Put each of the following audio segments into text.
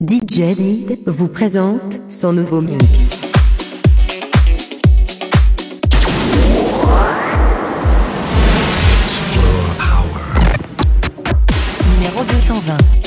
DJ Dig vous présente son nouveau mix. Numéro 220.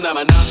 na na na na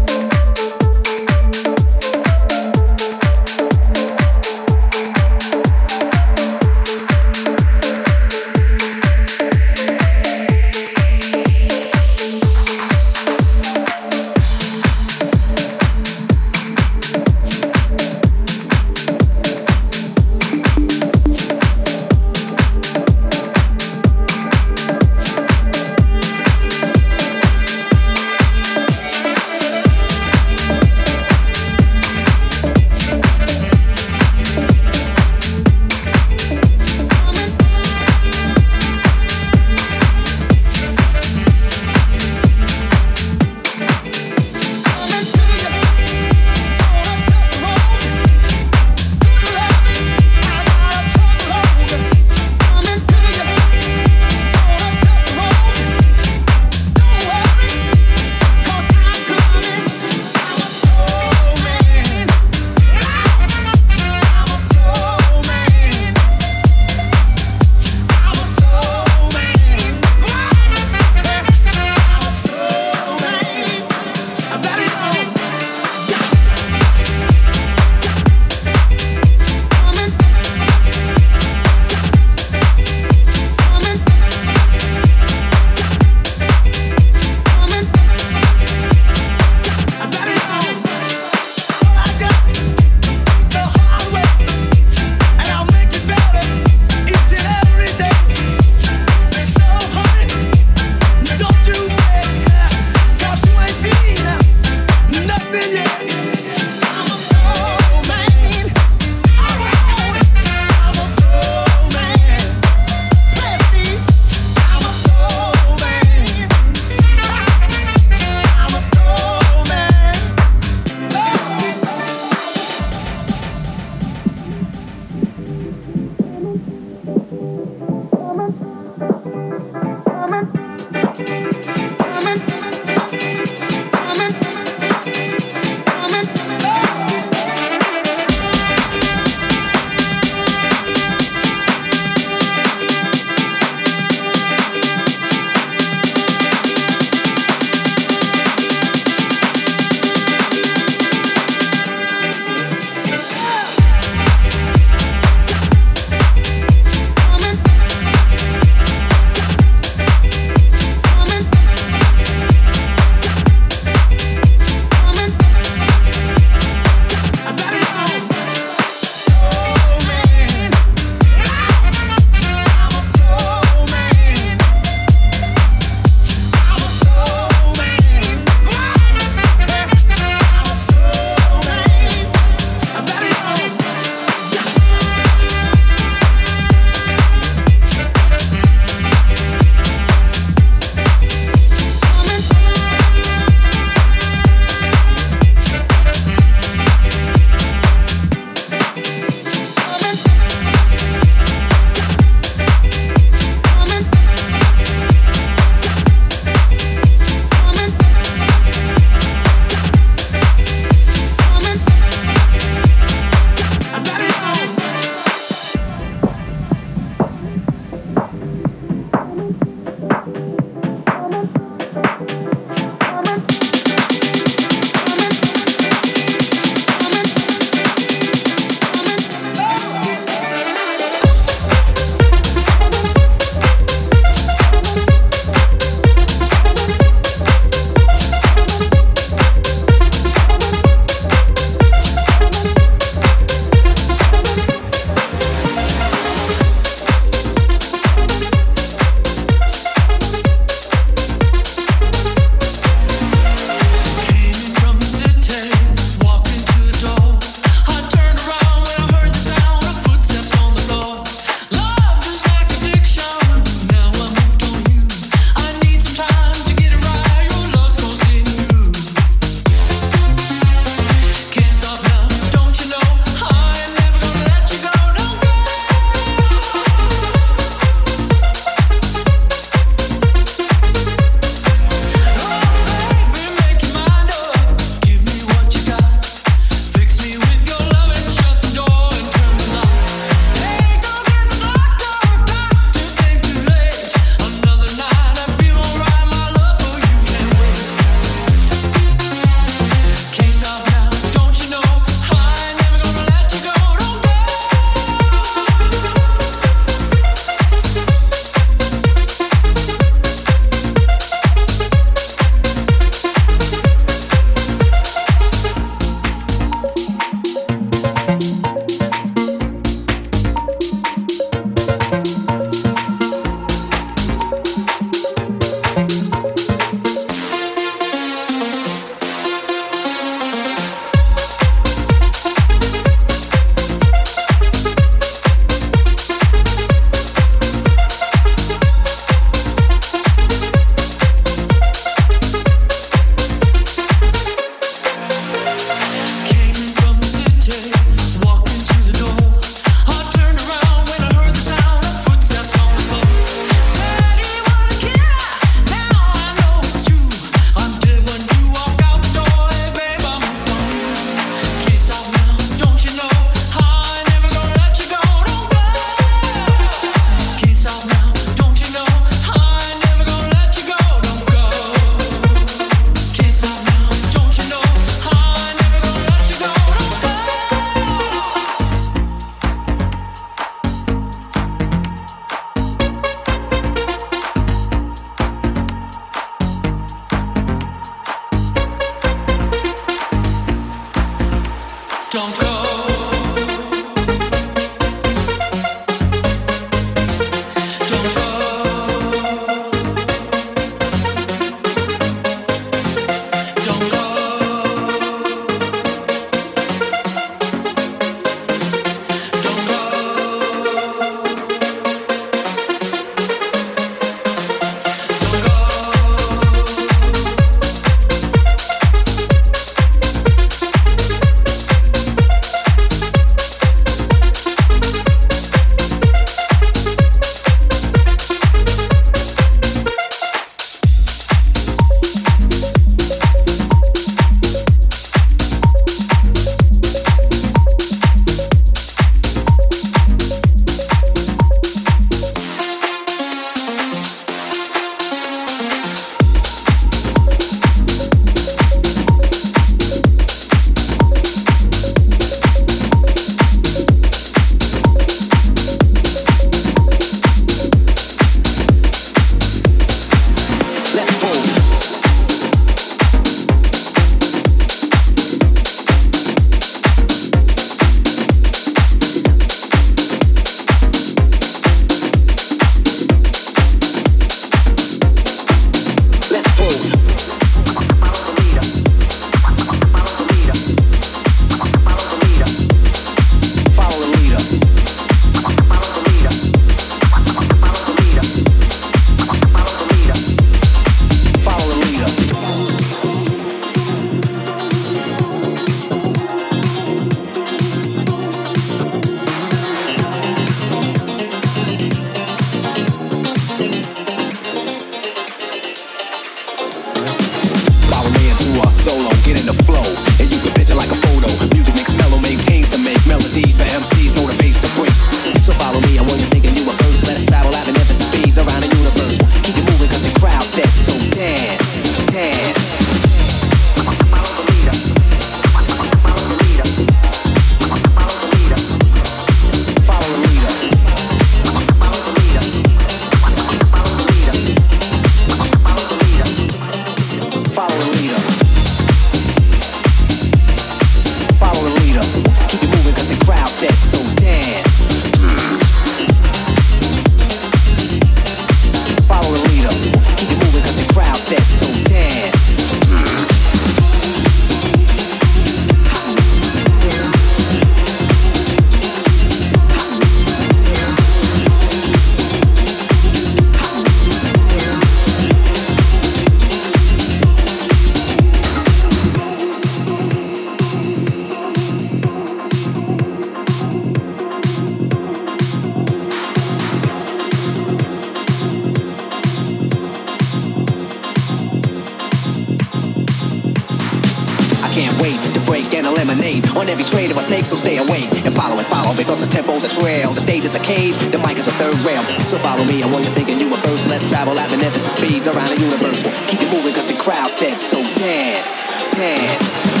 break and eliminate on every trade of a snake, so stay awake and follow and follow because the tempo's a trail, the stage is a cave, the mic is a third rail. So follow me, I want you thinking you were first. Let's travel at beneficent speeds around the universe. Keep it moving because the crowd says so. Dance, dance.